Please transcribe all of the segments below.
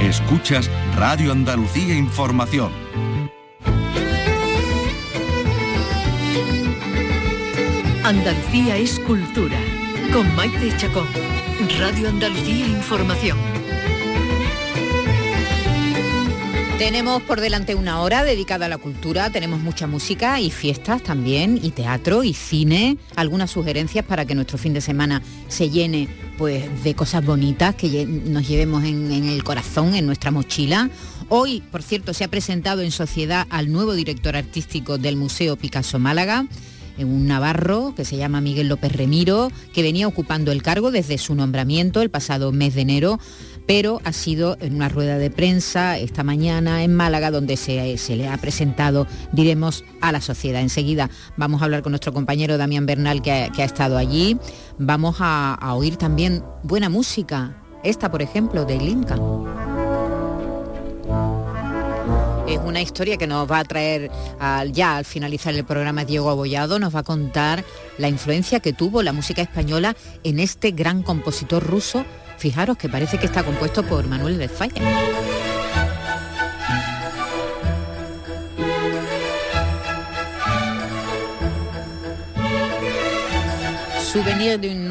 Escuchas Radio Andalucía Información. Andalucía es cultura. Con Maite Chacón. Radio Andalucía Información. Tenemos por delante una hora dedicada a la cultura, tenemos mucha música y fiestas también, y teatro y cine, algunas sugerencias para que nuestro fin de semana se llene pues, de cosas bonitas que nos llevemos en, en el corazón, en nuestra mochila. Hoy, por cierto, se ha presentado en sociedad al nuevo director artístico del Museo Picasso Málaga, un navarro que se llama Miguel López Remiro, que venía ocupando el cargo desde su nombramiento el pasado mes de enero pero ha sido en una rueda de prensa esta mañana en Málaga donde se, le ha presentado, diremos, a la sociedad. Enseguida vamos a hablar con nuestro compañero Damián Bernal que ha, estado allí. Vamos a, oír también buena música, esta por ejemplo de Glinka. Es una historia que nos va a traer ya al finalizar el programa Diego Abollado, nos va a contar la influencia que tuvo la música española en este gran compositor ruso Fijaros que parece que está compuesto por Manuel de Falla. Souvenir de un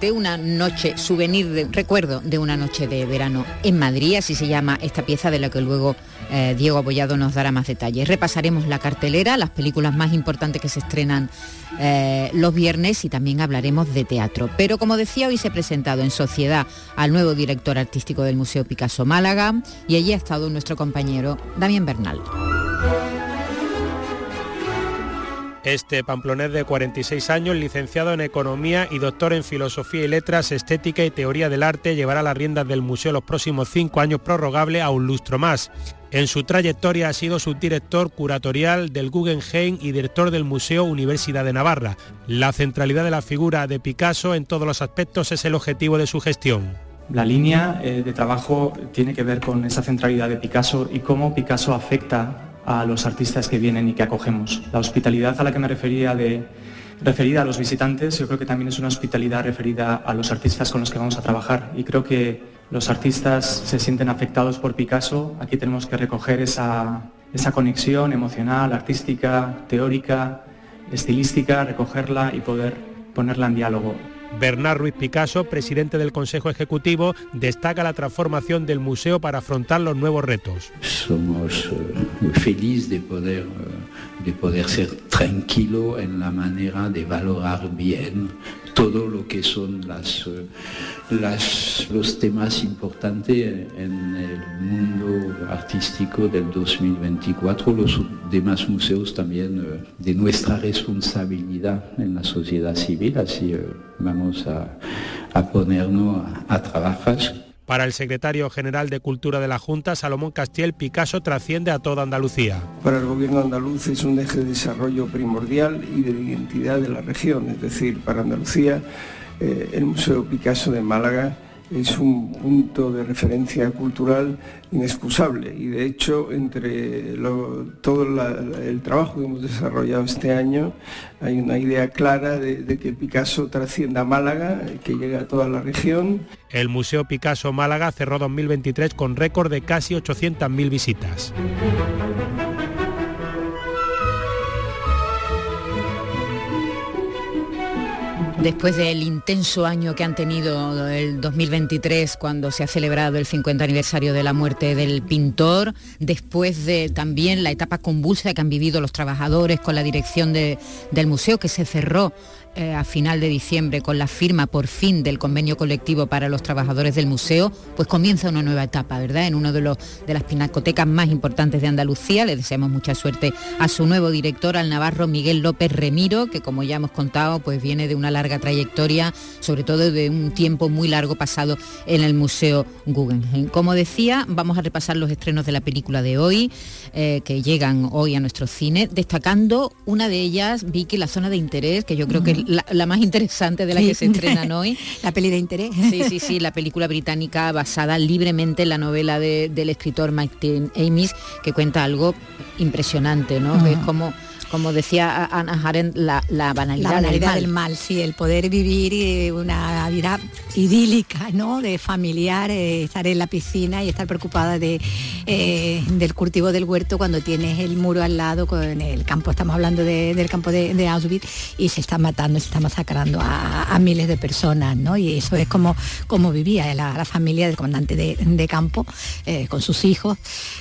de una noche, souvenir de recuerdo de una noche de verano en Madrid, así se llama esta pieza de la que luego eh, Diego Abollado nos dará más detalles. Repasaremos la cartelera, las películas más importantes que se estrenan eh, los viernes y también hablaremos de teatro. Pero como decía, hoy se ha presentado en sociedad al nuevo director artístico del Museo Picasso Málaga y allí ha estado nuestro compañero Damián Bernal. Este pamplonés de 46 años, licenciado en Economía y doctor en Filosofía y Letras, Estética y Teoría del Arte, llevará las riendas del museo los próximos cinco años prorrogable a un lustro más. En su trayectoria ha sido subdirector curatorial del Guggenheim y director del Museo Universidad de Navarra. La centralidad de la figura de Picasso en todos los aspectos es el objetivo de su gestión. La línea eh, de trabajo tiene que ver con esa centralidad de Picasso y cómo Picasso afecta a los artistas que vienen y que acogemos. La hospitalidad a la que me refería de, referida a los visitantes, yo creo que también es una hospitalidad referida a los artistas con los que vamos a trabajar. Y creo que los artistas se sienten afectados por Picasso. Aquí tenemos que recoger esa, esa conexión emocional, artística, teórica, estilística, recogerla y poder ponerla en diálogo. Bernard Ruiz Picasso, presidente del Consejo Ejecutivo, destaca la transformación del museo para afrontar los nuevos retos. Somos eh, felices de poder, eh, de poder ser tranquilo en la manera de valorar bien todo lo que son las, eh, los temas importantes en el mundo artístico del 2024, los demás museos también eh, de nuestra responsabilidad en la sociedad civil, así eh, vamos a, ponernos a trabajar. Para el secretario general de Cultura de la Junta, Salomón Castiel, Picasso trasciende a toda Andalucía. Para el gobierno andaluz es un eje de desarrollo primordial y de identidad de la región, es decir, para Andalucía eh, el Museo Picasso de Málaga es un punto de referencia cultural inexcusable y de hecho entre todo el trabajo que hemos desarrollado este año hay una idea clara de, que Picasso trascienda a Málaga, que llegue a toda la región. El Museo Picasso Málaga cerró 2023 con récord de casi 800.000 visitas. Después del intenso año que han tenido el 2023 cuando se ha celebrado el 50 aniversario de la muerte del pintor, después de también la etapa convulsa que han vivido los trabajadores con la dirección del museo que se cerró eh, a final de diciembre con la firma por fin del convenio colectivo para los trabajadores del museo, pues comienza una nueva etapa, ¿verdad? En uno de, los, de las pinacotecas más importantes de Andalucía. Le deseamos mucha suerte a su nuevo director, al navarro Miguel López Remiro, que como ya hemos contado, pues viene de una larga trayectoria, sobre todo de un tiempo muy largo pasado en el Museo Guggenheim. Como decía, vamos a repasar los estrenos de la película de hoy, eh, que llegan hoy a nuestro cine, destacando una de ellas, Vicky, la zona de interés, que yo creo que la, más interesante de la que se estrenan hoy. la peli de interés. Sí, sí, sí, la película británica basada libremente en la novela del escritor Martin Amis, que cuenta algo impresionante, ¿no? Es como como decía Ana Arendt, la, banalidad, del, mal. sí, el poder vivir eh, una vida idílica, ¿no? De familiar, eh, estar en la piscina y estar preocupada de, eh, del cultivo del huerto cuando tienes el muro al lado con el campo, estamos hablando del campo de, Auschwitz, y se está matando, se está masacrando a, miles de personas, ¿no? Y eso es como, como vivía la, familia del comandante de, campo, con sus hijos,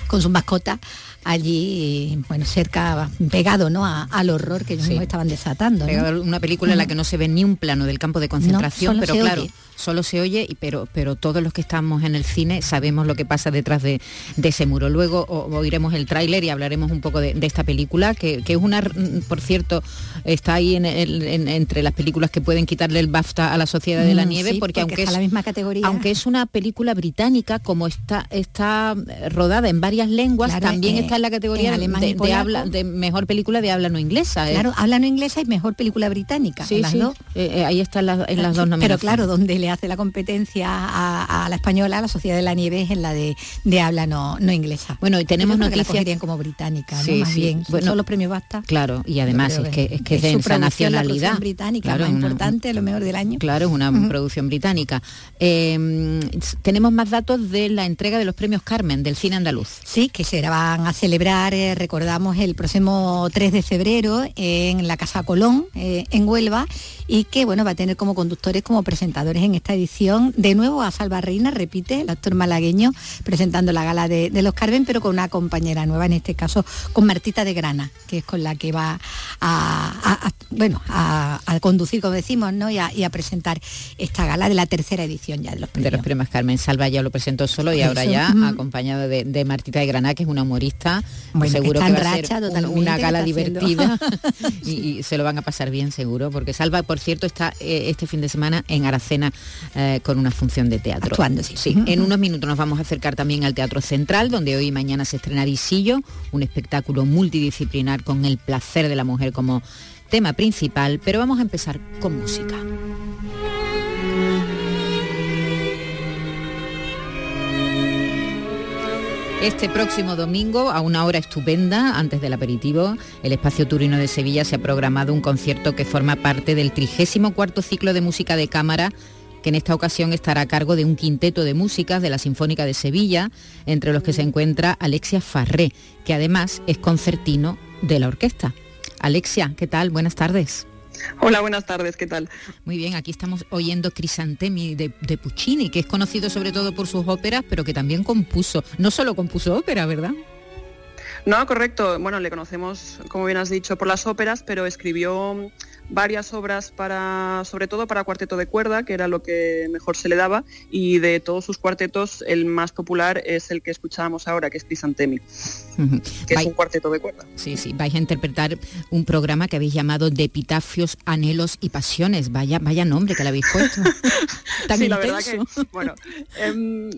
con sus mascotas allí, bueno, cerca, pegado ¿no? al horror que ellos estaban desatando. una película en la que no se ve ni un plano del campo de concentración, pero claro, solo se oye, pero, pero todos los que estamos en el cine sabemos lo que pasa detrás de, ese muro. Luego oiremos el tráiler y hablaremos un poco de, esta película, que, es una, por cierto, está ahí entre las películas que pueden quitarle el BAFTA a la Sociedad de la mm, Nieve, porque, aunque es la misma categoría. Aunque es una película británica, como está, está rodada en varias lenguas, también eh, está en la categoría de, habla, de mejor película de habla no inglesa. ¿eh? Claro, habla no inglesa y mejor película británica. Sí, sí. Eh, ahí están las, en las dos nominaciones. Pero claro, donde le hace la competencia a, la española, a la Sociedad de la Nieve, es en la de, de habla no, no inglesa. Bueno, y tenemos noticias... Que como británica, ¿no? Más bien. Bueno, son los premios basta. Claro, y además es que es que es de esa nacionalidad. británica, claro, más importante, lo mejor del año. Claro, es una producción británica. Em, tenemos más datos de la entrega de los premios Carmen del cine andaluz. Sí, que se van a celebrar, eh, recordamos, el próximo 3 de febrero en la Casa Colón, eh, en Huelva, y que bueno, va a tener como conductores, como presentadores en esta edición de nuevo a Salva Reina, repite, el actor malagueño, presentando la gala de, los Carmen, pero con una compañera nueva, en este caso con Martita de Grana, que es con la que va a, bueno, a, conducir, como decimos, ¿no? Y a, presentar esta gala de la tercera edición ya de los premios. De los premios Carmen. Salva ya lo presentó solo y ahora ya acompañado de, Martita de Grana, que es una humorista. seguro que, va a ser una gala divertida y, se lo van a pasar bien seguro, porque Salva, por cierto, está eh, este fin de semana en Aracena eh, con una función de teatro. Actuando, sí. En unos minutos nos vamos a acercar también al Teatro Central, donde hoy y mañana se estrena Visillo, un espectáculo multidisciplinar con el placer de la mujer como tema principal, pero vamos a empezar con música. Este próximo domingo, a una hora estupenda, antes del aperitivo, el Espacio Turino de Sevilla se ha programado un concierto que forma parte del 34 ciclo de música de cámara que en esta ocasión estará a cargo de un quinteto de músicas de la Sinfónica de Sevilla, entre los que se encuentra Alexia Farré, que además es concertino de la orquesta. Alexia, ¿qué tal? Buenas tardes. Hola, buenas tardes, ¿qué tal? Muy bien, aquí estamos oyendo Crisantemi de, de, Puccini, que es conocido sobre todo por sus óperas, pero que también compuso, no solo compuso ópera, ¿verdad? No, correcto. Bueno, le conocemos, como bien has dicho, por las óperas, pero escribió varias obras para, sobre todo para cuarteto de cuerda, que era lo que mejor se le daba, y de todos sus cuartetos el más popular es el que escuchábamos ahora, que es Crisantemi, que es un cuarteto de cuerda. Sí, sí, vais a interpretar un programa que habéis llamado de epitafios, anhelos y pasiones. Vaya, vaya nombre que le habéis puesto. sí, la verdad que, bueno, em,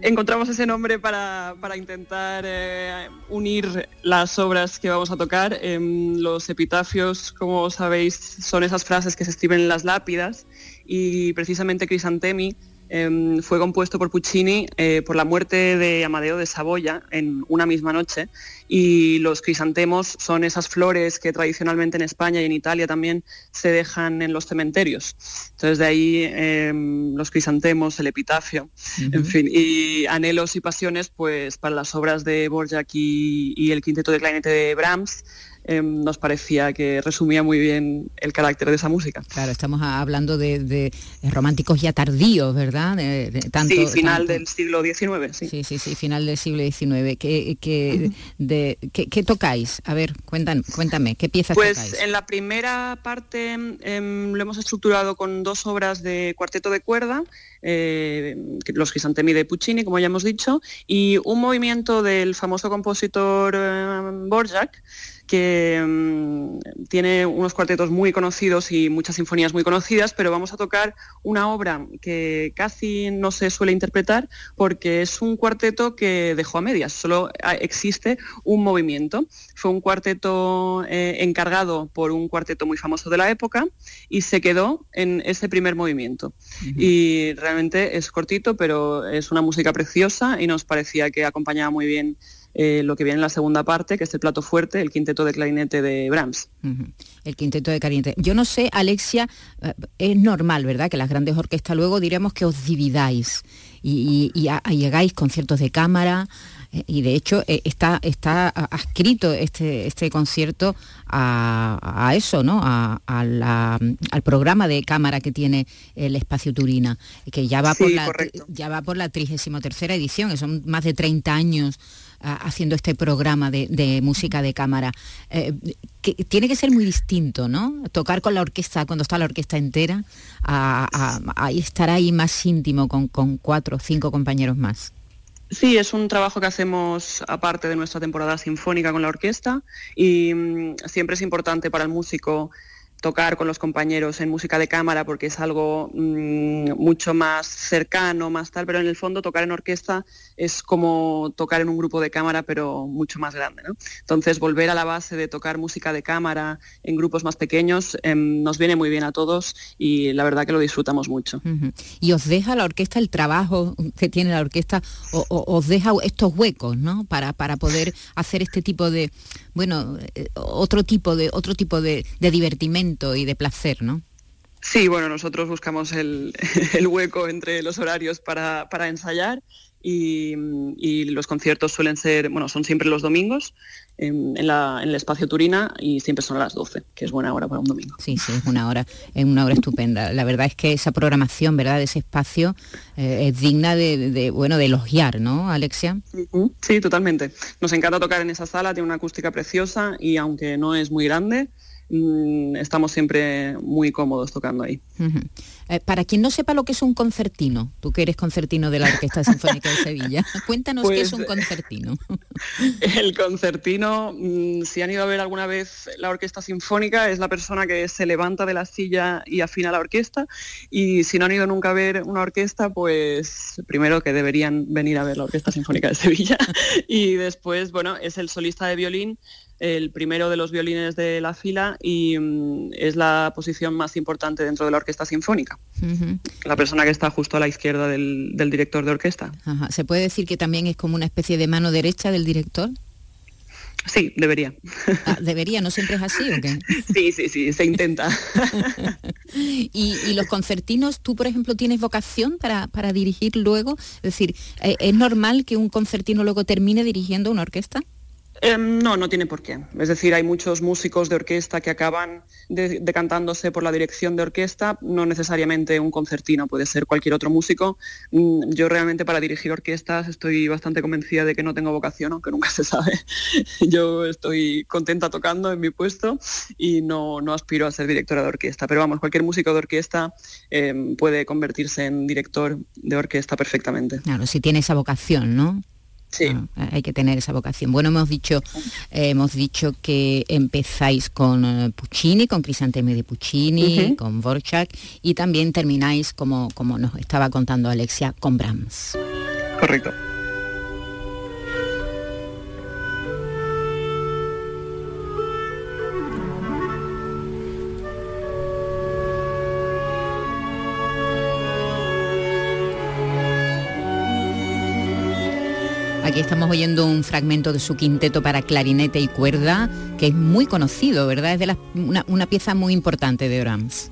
encontramos ese nombre para, intentar eh, unir las obras que vamos a tocar. Em, los epitafios, como sabéis, son esas frases que se escriben en las lápidas. Y precisamente Crisantemi em, fue compuesto por Puccini eh, por la muerte de Amadeo de Saboya en una misma noche. Y los crisantemos son esas flores que tradicionalmente en España y en Italia también se dejan en los cementerios. Entonces de ahí em, los crisantemos, el epitafio, en fin, y anhelos y pasiones pues para las obras de Borjak y, y el quinteto de clarinete de Brahms Em, nos parecía que resumía muy bien el carácter de esa música. Claro, estamos hablando de, románticos ya tardíos, ¿verdad? sí, final del siglo XIX. Sí. sí, sí, final del siglo XIX. ¿Qué, de, ¿qué, tocáis? A ver, cuéntame, cuéntame ¿qué piezas pues, tocáis? Pues en la primera parte em, lo hemos estructurado con dos obras de cuarteto de cuerda, eh, los Crisantemi de Puccini, como ya hemos dicho, y un movimiento del famoso compositor Borjak, que mm, tiene unos cuartetos muy conocidos y muchas sinfonías muy conocidas, pero vamos a tocar una obra que casi no se suele interpretar porque es un cuarteto que dejó a medias, solo ah, existe un movimiento. Fue un cuarteto eh, encargado por un cuarteto muy famoso de la época y se quedó en ese primer movimiento. Y realmente es cortito, pero es una música preciosa y nos parecía que acompañaba muy bien eh, lo que viene en la segunda parte, que es el plato fuerte, el quinteto de clarinete de Brahms. El quinteto de clarinete. Yo no sé, Alexia, eh, es normal, ¿verdad? Que las grandes orquestas luego diremos que os dividáis y, llegáis conciertos de cámara eh, y de hecho está, está adscrito este, este concierto a, eso, ¿no? al programa de cámara que tiene el Espacio Turina, que ya va, por, la, ya va por la 33 edición, que son más de 30 años haciendo este programa de, música de cámara. Eh, que tiene que ser muy distinto, ¿no? Tocar con la orquesta, cuando está la orquesta entera, a, estar ahí más íntimo con, con cuatro o cinco compañeros más. Sí, es un trabajo que hacemos aparte de nuestra temporada sinfónica con la orquesta y mm, siempre es importante para el músico tocar con los compañeros en música de cámara porque es algo mm, mucho más cercano, más tal, pero en el fondo tocar en orquesta es como tocar en un grupo de cámara pero mucho más grande. Entonces volver a la base de tocar música de cámara en grupos más pequeños em, nos viene muy bien a todos y la verdad que lo disfrutamos mucho. Y os deja la orquesta el trabajo que tiene la orquesta, o, os deja estos huecos ¿no? para, para poder hacer este tipo de, bueno, eh, otro tipo de, otro tipo de, divertimento y de placer, ¿no? Sí, bueno, nosotros buscamos el, hueco entre los horarios para, ensayar y, los conciertos suelen ser, bueno, son siempre los domingos en, el espacio Turina y siempre son a las 12, que es buena hora para un domingo. Sí, sí, es una hora, es una hora estupenda. La verdad es que esa programación, ¿verdad?, de ese espacio eh, es digna de, bueno, de elogiar, ¿no, Alexia? Sí, totalmente. Nos encanta tocar en esa sala, tiene una acústica preciosa y aunque no es muy grande, Mm, estamos siempre muy cómodos tocando ahí. Eh, para quien no sepa lo que es un concertino, tú que eres concertino de la Orquesta Sinfónica de Sevilla, cuéntanos qué es pues, un concertino. El concertino, mm, si han ido a ver alguna vez la Orquesta Sinfónica, es la persona que se levanta de la silla y afina la orquesta. Y si no han ido nunca a ver una orquesta, pues primero que deberían venir a ver la Orquesta Sinfónica de Sevilla. y después, bueno, es el solista de violín el primero de los violines de la fila y mm, es la posición más importante dentro de la orquesta sinfónica. La persona que está justo a la izquierda del, director de orquesta. ¿Se puede decir que también es como una especie de mano derecha del director? Sí, debería. Ah, ¿Debería? ¿No siempre es así o qué? Sí, sí, sí, se intenta. ¿Y, los concertinos, tú por ejemplo tienes vocación para, para dirigir luego? Es decir, ¿e-, ¿es normal que un concertino luego termine dirigiendo una orquesta? Em, no, no tiene por qué. Es decir, hay muchos músicos de orquesta que acaban decantándose por la dirección de orquesta, no necesariamente un concertino, puede ser cualquier otro músico. Mm, yo realmente para dirigir orquestas estoy bastante convencida de que no tengo vocación, aunque nunca se sabe. Yo estoy contenta tocando en mi puesto y no, no aspiro a ser directora de orquesta. Pero vamos, cualquier músico de orquesta em, puede convertirse en director de orquesta perfectamente. Claro, si tiene esa vocación, ¿no? Sí. Ah, hay que tener esa vocación. Bueno, hemos dicho, eh, hemos dicho que empezáis con eh, Puccini, con Crisanteme de Puccini, con Vorchak y también termináis, como, como nos estaba contando Alexia, con Brahms. Correcto. Aquí estamos oyendo un fragmento de su quinteto para clarinete y cuerda, que es muy conocido, ¿verdad? Es de una, pieza muy importante de Brahms.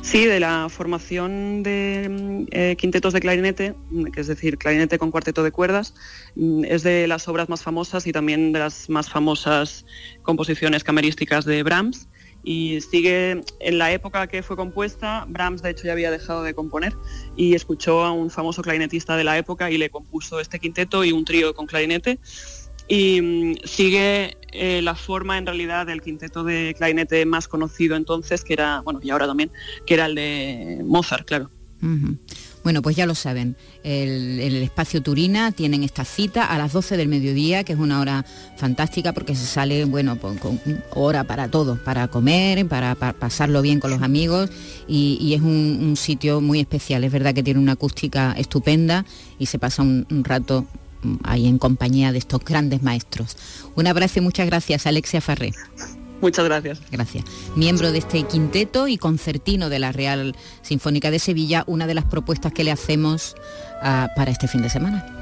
Sí, de la formación de eh, quintetos de clarinete, que es decir, clarinete con cuarteto de cuerdas, mm, es de las obras más famosas y también de las más famosas composiciones camerísticas de Brahms y sigue en la época que fue compuesta, Brahms de hecho ya había dejado de componer y escuchó a un famoso clarinetista de la época y le compuso este quinteto y un trío con clarinete y mm, sigue eh, la forma en realidad del quinteto de clarinete más conocido entonces que era, bueno y ahora también, que era el de Mozart, claro. Bueno, pues ya lo saben, el, el, espacio Turina tienen esta cita a las 12 del mediodía, que es una hora fantástica porque se sale, bueno, con, hora para todo, para comer, para, pasarlo bien con los amigos y, es un, sitio muy especial. Es verdad que tiene una acústica estupenda y se pasa un, un rato ahí en compañía de estos grandes maestros. Un abrazo y muchas gracias, Alexia Farré. Muchas gracias. Gracias. Miembro de este quinteto y concertino de la Real Sinfónica de Sevilla, una de las propuestas que le hacemos ah, para este fin de semana.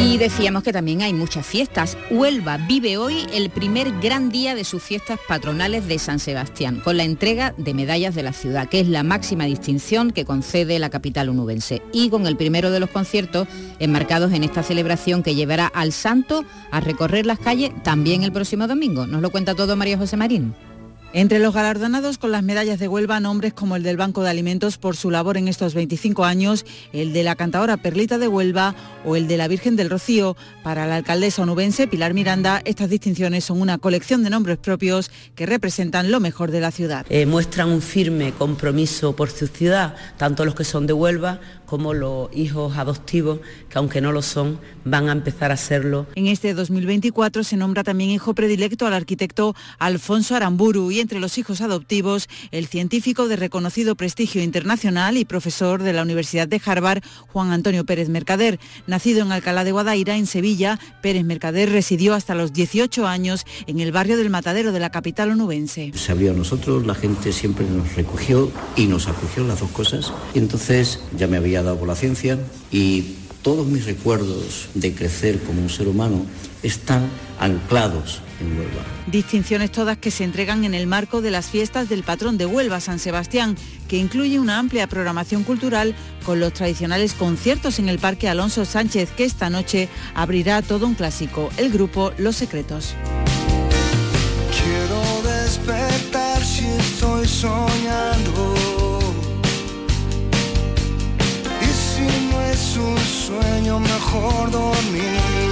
Y decíamos que también hay muchas fiestas. Huelva vive hoy el primer gran día de sus fiestas patronales de San Sebastián, con la entrega de medallas de la ciudad, que es la máxima distinción que concede la capital onubense, y con el primero de los conciertos enmarcados en esta celebración que llevará al santo a recorrer las calles también el próximo domingo. Nos lo cuenta todo María José Marín. Entre los galardonados con las medallas de Huelva, nombres como el del Banco de Alimentos por su labor en estos 25 años, el de la cantadora Perlita de Huelva o el de la Virgen del Rocío. Para la alcaldesa onubense Pilar Miranda, estas distinciones son una colección de nombres propios que representan lo mejor de la ciudad. Eh, muestran un firme compromiso por su ciudad, tanto los que son de Huelva como los hijos adoptivos, que aunque no lo son, van a empezar a serlo. En este 2024 se nombra también hijo predilecto al arquitecto Alfonso Aramburu y entre los hijos adoptivos el científico de reconocido prestigio internacional y profesor de la Universidad de Harvard, Juan Antonio Pérez Mercader. Nacido en Alcalá de Guadaira, en Sevilla, Pérez Mercader residió hasta los 18 años en el barrio del Matadero de la capital onubense. Se abrió a nosotros, la gente siempre nos recogió y nos acogió las dos cosas. Y entonces ya me había dado por la ciencia y todos mis recuerdos de crecer como un ser humano están anclados en Huelva. Distinciones todas que se entregan en el marco de las fiestas del patrón de Huelva, San Sebastián, que incluye una amplia programación cultural con los tradicionales conciertos en el Parque Alonso Sánchez, que esta noche abrirá todo un clásico, el grupo Los Secretos. Quiero despertar si estoy soñando es un sueño mejor dormir.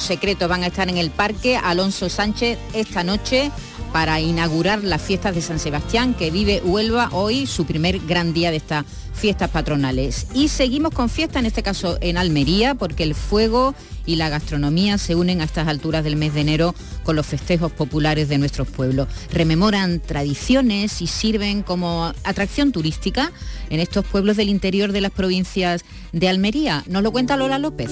Los secretos van a estar en el Parque Alonso Sánchez esta noche para inaugurar las fiestas de San Sebastián que vive Huelva hoy, su primer gran día de estas fiestas patronales. Y seguimos con fiesta, en este caso en Almería, porque el fuego y la gastronomía se unen a estas alturas del mes de enero con los festejos populares de nuestros pueblos. Rememoran tradiciones y sirven como atracción turística en estos pueblos del interior de las provincias de Almería. Nos lo cuenta Lola López.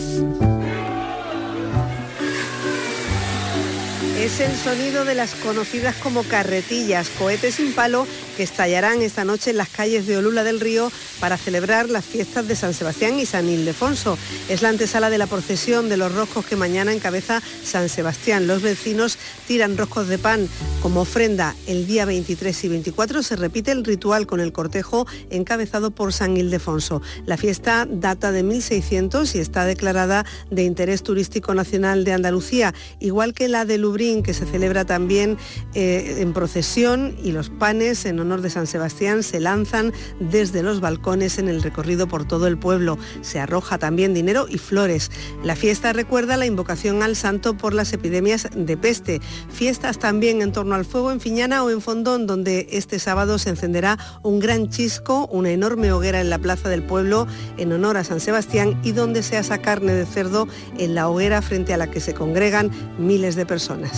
Es el sonido de las conocidas como carretillas, cohetes sin palo que estallarán esta noche en las calles de Olula del Río para celebrar las fiestas de San Sebastián y San Ildefonso. Es la antesala de la procesión de los roscos que mañana encabeza San Sebastián. Los vecinos tiran roscos de pan como ofrenda. El día 23 y 24 se repite el ritual con el cortejo encabezado por San Ildefonso. La fiesta data de 1600 y está declarada de interés turístico nacional de Andalucía, igual que la de Lubrín, que se celebra también eh, en procesión y los panes en honor honor de San Sebastián se lanzan desde los balcones en el recorrido por todo el pueblo. Se arroja también dinero y flores. La fiesta recuerda la invocación al santo por las epidemias de peste. Fiestas también en torno al fuego en Fiñana o en Fondón, donde este sábado se encenderá un gran chisco, una enorme hoguera en la plaza del pueblo en honor a San Sebastián y donde se asa carne de cerdo en la hoguera frente a la que se congregan miles de personas.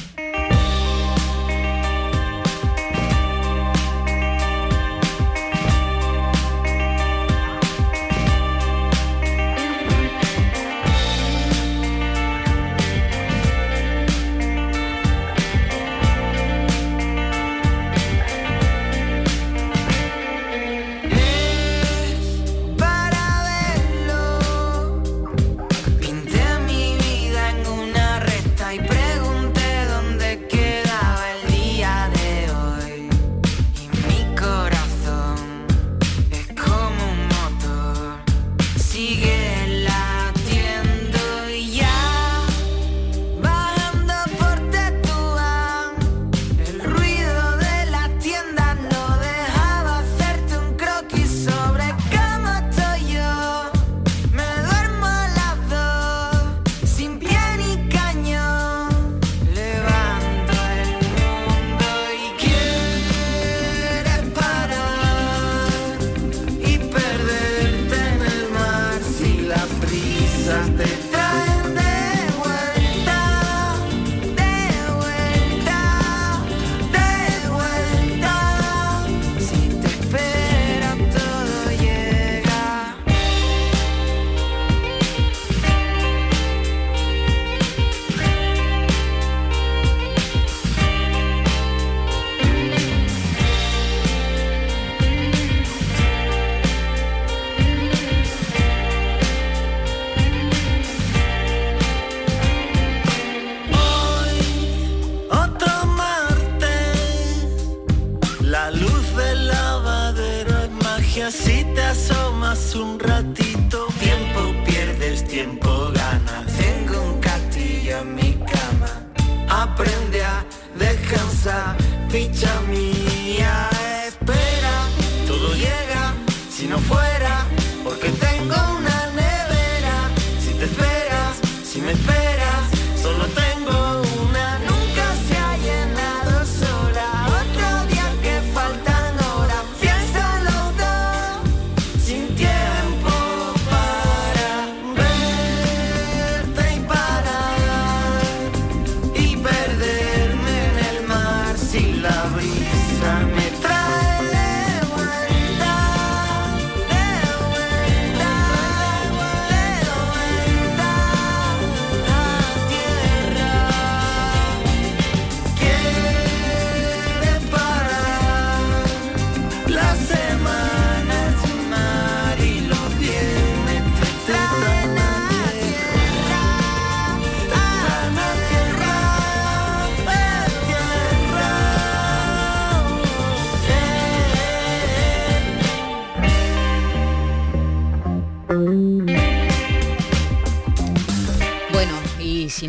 Every tell me.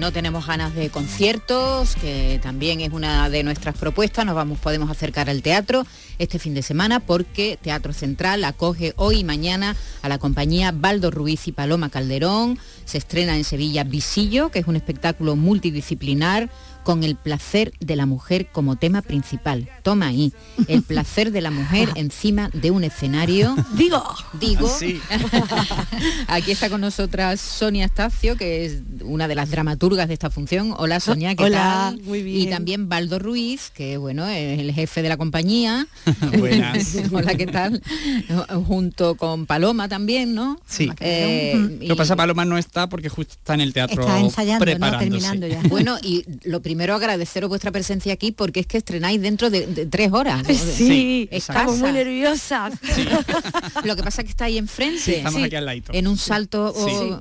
No tenemos ganas de conciertos, que también es una de nuestras propuestas, nos vamos, podemos acercar al teatro este fin de semana porque Teatro Central acoge hoy y mañana a la compañía Baldo Ruiz y Paloma Calderón. Se estrena en Sevilla Visillo, que es un espectáculo multidisciplinar con el placer de la mujer como tema principal. Toma ahí, el placer de la mujer encima de un escenario. Digo, digo. Sí. Aquí está con nosotras Sonia Estacio, que es una de las dramaturgas de esta función. Hola Sonia, ¿qué Hola, tal? muy bien. Y también Baldo Ruiz, que bueno, es el jefe de la compañía. Buenas. Hola, ¿qué tal? Junto con Paloma también, ¿no? Sí. Eh, Lo que pasa, Paloma no está porque justo está en el teatro Está ensayando, ¿no? preparándose. Terminando ya. Bueno, y lo primero primero agradeceros vuestra presencia aquí porque es que estrenáis dentro de, tres horas. Sí, estamos muy nerviosas. Lo que pasa es que está ahí enfrente. estamos aquí al lado. En un salto.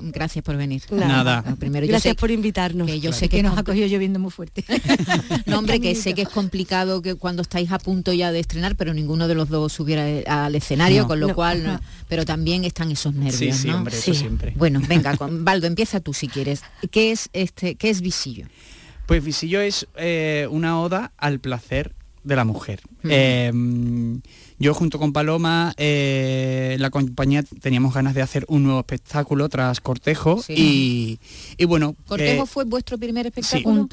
Gracias por venir. Nada. primero, Gracias por invitarnos. Que yo sé que, nos ha cogido lloviendo muy fuerte. no, hombre, que sé que es complicado que cuando estáis a punto ya de estrenar, pero ninguno de los dos subiera al escenario, con lo cual, pero también están esos nervios. Sí, hombre, eso siempre. Bueno, venga, con, Baldo, empieza tú si quieres. ¿Qué es este, qué es visillo? Pues visillo es eh, una oda al placer de la mujer. Em, yo junto con Paloma, eh, la compañía teníamos ganas de hacer un nuevo espectáculo tras Cortejo y, bueno... Cortejo fue vuestro primer espectáculo.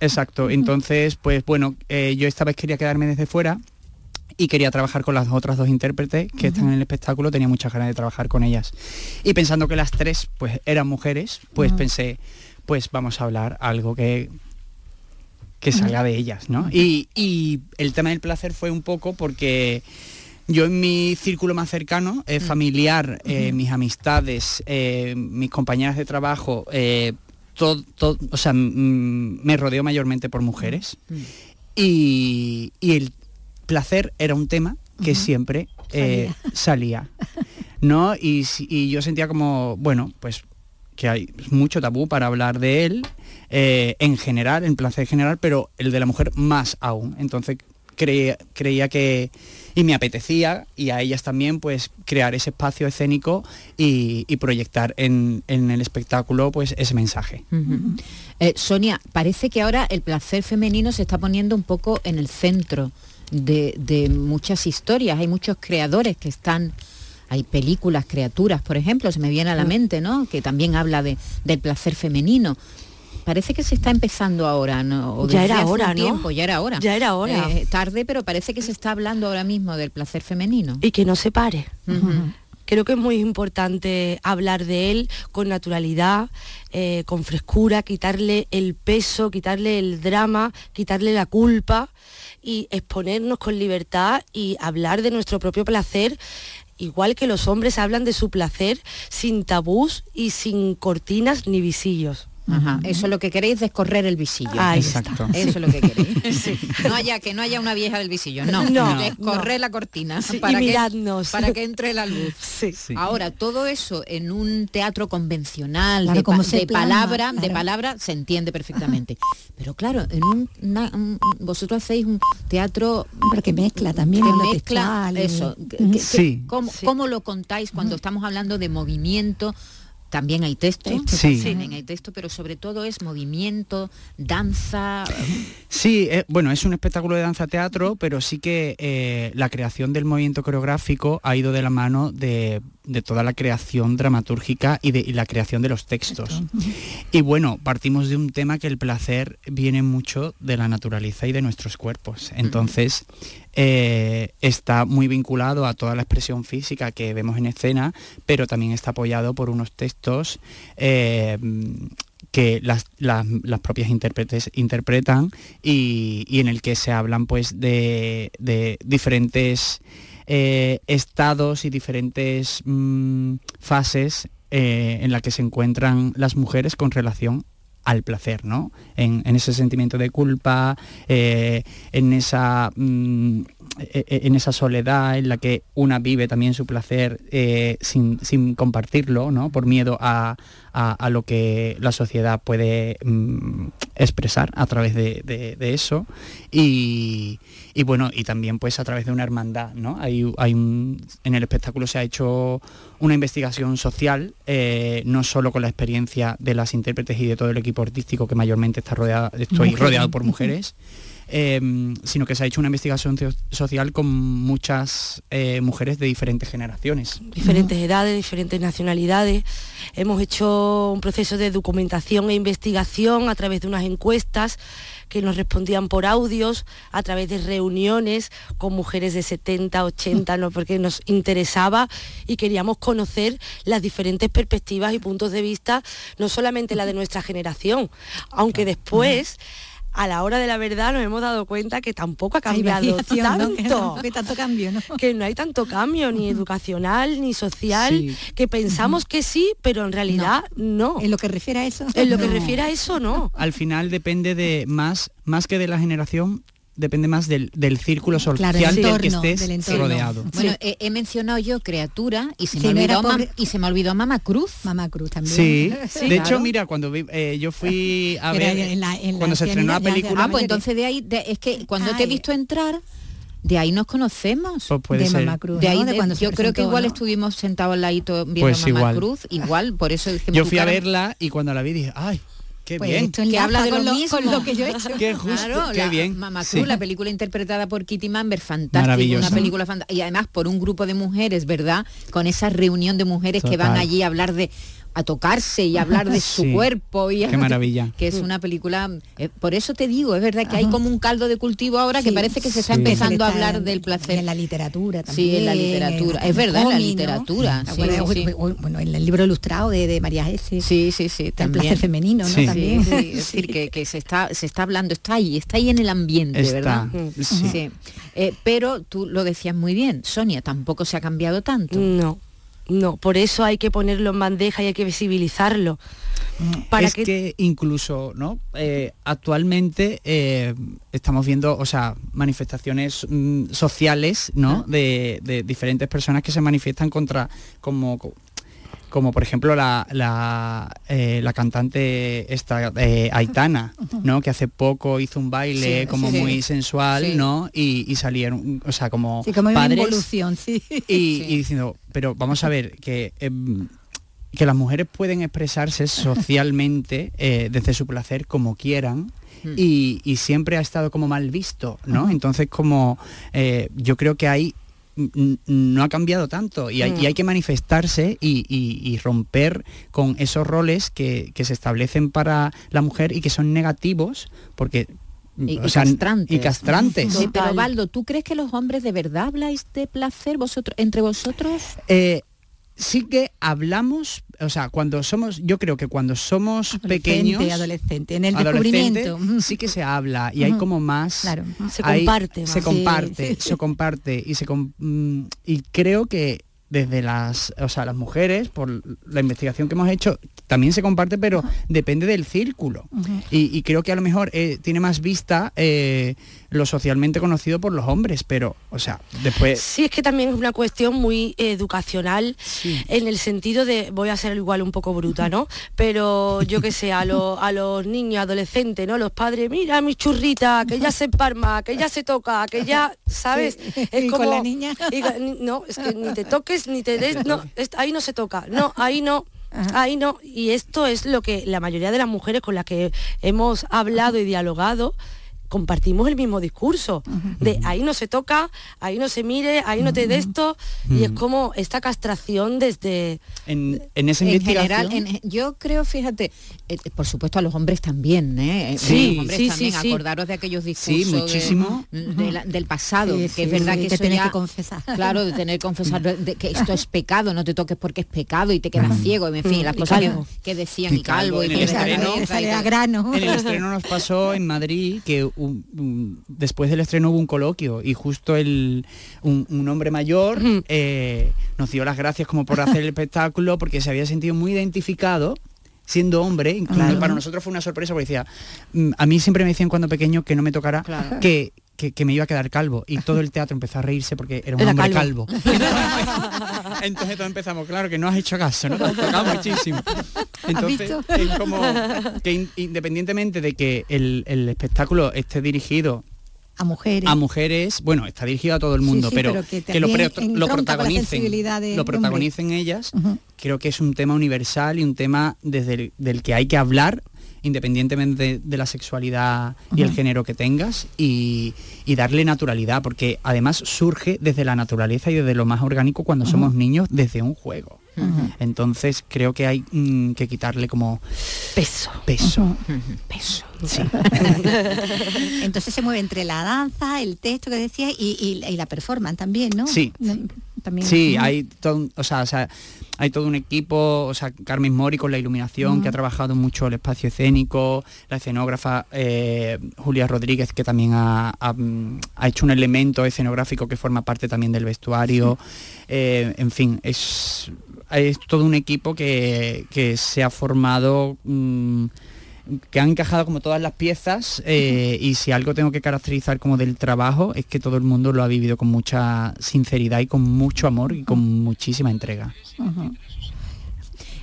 Exacto. Entonces, pues bueno, eh, yo esta vez quería quedarme desde fuera y quería trabajar con las otras dos intérpretes que están en el espectáculo, tenía muchas ganas de trabajar con ellas. Y pensando que las tres pues eran mujeres, pues pensé, pues vamos a hablar algo que que salga de ellas, ¿no? Y, el tema del placer fue un poco porque yo en mi círculo más cercano, eh, familiar, eh, mis amistades, eh, mis compañeras de trabajo, todo, o sea, me rodeo mayormente por mujeres. Y, el placer era un tema que siempre salía. ¿no? Y, y, yo sentía como, bueno, pues que hay mucho tabú para hablar de él eh, en general, en placer general, pero el de la mujer más aún. Entonces creía, creía que, y me apetecía, y a ellas también, pues crear ese espacio escénico y, proyectar en, el espectáculo pues ese mensaje. Eh, Sonia, parece que ahora el placer femenino se está poniendo un poco en el centro de, de muchas historias. Hay muchos creadores que están hay películas, criaturas, por ejemplo, se me viene a la mm. mente, ¿no? Que también habla de, del placer femenino. Parece que se está empezando ahora, ¿no? ya era hora, ¿no? ya era hora. Ya era hora. Eh, tarde, pero parece que se está hablando ahora mismo del placer femenino. Y que no se pare. Creo que es muy importante hablar de él con naturalidad, eh, con frescura, quitarle el peso, quitarle el drama, quitarle la culpa y exponernos con libertad y hablar de nuestro propio placer igual que los hombres hablan de su placer sin tabús y sin cortinas ni visillos. Eso es lo que queréis, descorrer el visillo. Exacto. Eso es lo que queréis. No haya que no haya una vieja del visillo, no. no descorrer la cortina para, que, para que entre la luz. Ahora, todo eso en un teatro convencional, de, palabra, de palabra, se entiende perfectamente. Pero claro, en un, vosotros hacéis un teatro que mezcla también que mezcla eso. ¿cómo, lo contáis cuando estamos hablando de movimiento? También hay texto, sí. también hay texto, pero sobre todo es movimiento, danza. Sí, eh, bueno, es un espectáculo de danza teatro, pero sí que eh, la creación del movimiento coreográfico ha ido de la mano de, toda la creación dramatúrgica y de la creación de los textos. Y bueno, partimos de un tema que el placer viene mucho de la naturaleza y de nuestros cuerpos. Entonces, eh, está muy vinculado a toda la expresión física que vemos en escena, pero también está apoyado por unos textos eh, que las, propias intérpretes interpretan y, en el que se hablan pues de, diferentes eh, estados y diferentes mm, fases en la que se encuentran las mujeres con relación al placer, ¿no? En, ese sentimiento de culpa, eh, en, esa, mm, en esa soledad en la que una vive también su placer eh, sin, compartirlo, ¿no? Por miedo a, lo que la sociedad puede mm, expresar a través de, eso. Y, bueno, y también pues a través de una hermandad, ¿no? Hay, hay en el espectáculo se ha hecho una investigación social, eh, no solo con la experiencia de las intérpretes y de todo el equipo artístico que mayormente está rodeado, estoy rodeado por mujeres. Em, sino que se ha hecho una investigación social con muchas eh, mujeres de diferentes generaciones. Diferentes edades, diferentes nacionalidades. Hemos hecho un proceso de documentación e investigación a través de unas encuestas que nos respondían por audios, a través de reuniones con mujeres de 70, 80, ¿no? porque nos interesaba y queríamos conocer las diferentes perspectivas y puntos de vista, no solamente la de nuestra generación, aunque después a la hora de la verdad nos hemos dado cuenta que tampoco ha cambiado tanto. ¿no? Que no hay tanto cambio, ¿no? Que no hay tanto cambio, ni educacional, ni social, que pensamos que sí, pero en realidad no. En lo que refiere a eso. En lo que refiere a eso, no. Al final depende de más, más que de la generación, depende más del, del círculo social Claro, el del que estés del entorno. rodeado. Bueno, he, he mencionado yo criatura y se, Sí, me olvidó pobre- y se me olvidó Mamá Cruz. Mamá Cruz también. Sí, Sí, de claro. hecho, mira, cuando vi- eh, yo fui a ver en la- en la cuando se estrenó la película, Ah, pues entonces de ahí, de- es que cuando te he visto entrar, de ahí nos conocemos. Pues puede de ser. Mamá Cruz, De ahí, ¿no? De cuando yo creo que igual ¿no? estuvimos sentados al ladito viendo Pues Mamá igual. Cruz, igual, por eso dijimos yo fui a verla y cuando la vi dije, ay, qué Pues bien. esto que habla de con lo lo, mismo. con lo que yo he hecho. Qué justo, Claro, qué la bien. Mamá Sí. La película interpretada por Kitty Mamber, fantástica, una película fantástica. Y además por un grupo de mujeres, ¿verdad? Con esa reunión de mujeres que van allí a hablar de a tocarse y a hablar de su Sí. cuerpo y a- Qué maravilla. que es una película eh, por eso te digo es verdad que hay como un caldo de cultivo ahora que parece que se está Sí. empezando a hablar del placer En la literatura también. Sí, en la literatura. Es verdad, en la literatura, ¿Te sí, acuerdas? sí, sí. Bueno, Bueno, en el libro ilustrado de, de María Ese. sí sí sí El también placer femenino, ¿no? Sí. También. Sí, sí, es decir, que, que se está se está hablando, está ahí, está ahí en el ambiente, Está, ¿verdad? sí. Sí. Eh, pero tú lo decías muy bien, Sonia, tampoco se ha cambiado tanto. No, no, por eso hay que ponerlo en bandeja y hay que visibilizarlo. Para es que... incluso no Eh, actualmente eh, estamos viendo o sea manifestaciones mm, sociales no de, de diferentes personas que se manifiestan contra como como por ejemplo la, la, eh, la cantante esta eh, Aitana, ¿no? Que hace poco hizo un baile Sí, como sí. muy sensual. ¿no? Y, y salieron, o sea, como, como padres involución, sí. y, y diciendo, pero vamos a ver que em, que las mujeres pueden expresarse socialmente eh, desde su placer como quieran. Hmm. Y, y siempre ha estado como mal visto, ¿no? Entonces como eh, yo creo que hay no ha cambiado tanto y hay, Mm. y hay que manifestarse y, y- y romper con esos roles que, que se establecen para la mujer y que son negativos porque Y, o y sea, castrantes. y castrantes. Sí, pero Baldo, ¿tú crees que los hombres de verdad habláis de placer vosotros entre vosotros? Eh, sí que hablamos, o sea, cuando somos, yo creo que cuando somos pequeños, adolescente, en el adolescente, descubrimiento. sí que se habla y hay como más, Claro. Se hay- comparte se más. comparte, Sí, se comparte y se mm, y creo que desde las, o sea, las mujeres por la investigación que hemos hecho también se comparte, pero depende del círculo y, y creo que a lo mejor eh, tiene más vista eh, lo socialmente conocido por los hombres, pero, o sea, después Sí, es que también es una cuestión muy educacional en el sentido de, voy a ser igual un poco bruta, ¿no? Pero yo que sé, a, lo- a los niños, adolescentes, ¿no? Los padres, mira mi churrita, que ya se parma, que ya se toca, que ya, ¿sabes? Sí. Es Y con como, la niña. y no, es que ni te toques, ni te des, no, es- ahí no se toca, no, ahí no. Ahí no, y esto es lo que la mayoría de las mujeres con las que hemos hablado y dialogado compartimos el mismo discurso de ahí no se toca, ahí no se mire, ahí no te de esto y es como esta castración desde en, en esa En investigación general, en- yo creo, fíjate, eh, por supuesto a los hombres también, ¿eh? Sí, los hombres sí, también, sí, acordaros de aquellos discursos de- muchísimo. de la- del pasado, que es verdad que que eso tener ya- que confesar. Claro, de tener que confesar de que esto es pecado, no te toques porque es pecado y te quedas ciego, en fin, Mm, las cosas que, calvo. que decían, y Y calvo, calvo, y el estreno. cabeza y a tal. grano. En el estreno nos pasó en Madrid que un- un- después del estreno hubo un coloquio y justo el, un, un hombre mayor eh, nos dio las gracias como por hacer el espectáculo porque se había sentido muy identificado siendo hombre, incluso Claro. para nosotros fue una sorpresa porque decía, "Mm, a mí siempre me decían cuando pequeño que no me tocara, Claro. que, que, que me iba a quedar calvo y todo el teatro empezó a reírse porque era un Era hombre calvo. calvo. Entonces todos empezamos, claro que no has hecho caso, ¿no? Te has tocado muchísimo. Entonces es como que in- independientemente de que el, el espectáculo esté dirigido A mujeres. a mujeres, bueno, está dirigido a todo el mundo, sí, pero, pero que que, lo, lo protagonicen, de- lo protagonicen ellas, creo que es un tema universal y un tema desde el- del que hay que hablar independientemente de, de la sexualidad y el género que tengas y, y darle naturalidad, porque además surge desde la naturaleza y desde lo más orgánico cuando somos niños, desde un juego. Entonces creo que hay mm, que quitarle como peso. peso. Peso. Sí. Entonces se mueve entre la danza, el texto que decía y, y- y la performance también, ¿no? Sí. No, También. Sí, hay todo, un- o sea, o sea, hay todo un equipo, o sea, Carmen Mori con la iluminación, que ha trabajado mucho el espacio escénico, la escenógrafa eh, Julia Rodríguez, que también ha, hecho un elemento escenográfico que forma parte también del vestuario. Eh, en fin, es, es todo un equipo que, se ha formado... Mm, que han encajado como todas las piezas eh, y si algo tengo que caracterizar como del trabajo es que todo el mundo lo ha vivido con mucha sinceridad y con mucho amor y con muchísima entrega.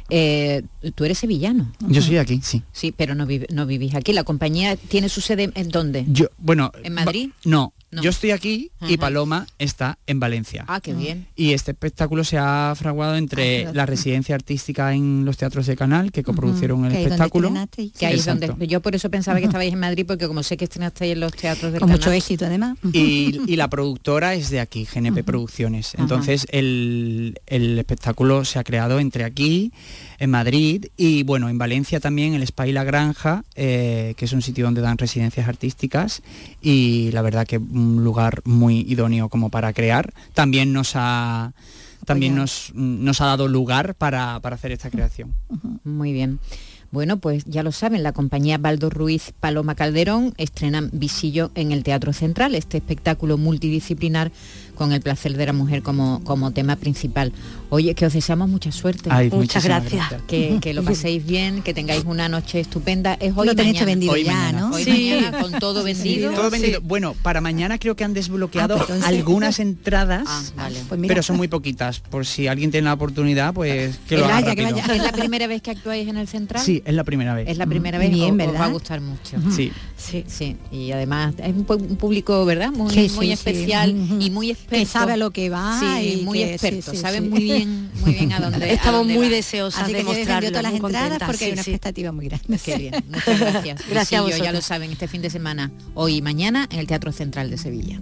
Eh, tú eres sevillano. Yo soy aquí, sí. Sí, pero no, no vivís aquí. ¿La compañía tiene su sede en dónde? Yo, bueno, ¿En Madrid? No, yo estoy aquí y Paloma está en Valencia. Ah, qué bien. Y este espectáculo se ha fraguado entre ah, la residencia artística en los teatros de Canal, que coproducieron el espectáculo. Que ahí donde, yo por eso pensaba que estabais en Madrid, porque como sé que estrenasteis en los teatros de Con mucho éxito además. Y, la productora es de aquí, GNP Producciones. Entonces el, el espectáculo se ha creado entre aquí en Madrid y bueno, en Valencia también el Spa y la Granja, eh, que es un sitio donde dan residencias artísticas y la verdad que un lugar muy idóneo como para crear. También nos ha también nos, nos, ha dado lugar para, hacer esta creación. Muy bien. Bueno, pues ya lo saben, la compañía Baldo Ruiz Paloma Calderón estrena Visillo en el Teatro Central, este espectáculo multidisciplinar con el placer de la mujer como, como tema principal. Oye, que os deseamos mucha suerte. Muchas gracias. Que, lo paséis bien, que tengáis una noche estupenda. Es hoy lo tenéis vendido ya, ¿no? Hoy sí. con todo vendido. todo vendido. Bueno, para mañana creo que han desbloqueado ah, pues algunas entradas, ah, pues pero son muy poquitas. Por si alguien tiene la oportunidad, pues que lo haga que ¿Es la primera vez que actuáis en el Central? Sí, es la primera vez. Es la primera vez, bien, ¿verdad? Os va a gustar mucho. Sí. Sí, sí. Y además es un, público, ¿verdad? Muy, muy especial y muy especial que sabe lo que va y muy experto, saben muy bien, muy bien a dónde Estamos muy deseosos de mostrarlo, todas las entradas porque hay una expectativa muy grande. Qué bien, muchas gracias. gracias ya lo saben, este fin de semana, hoy y mañana, en el Teatro Central de Sevilla.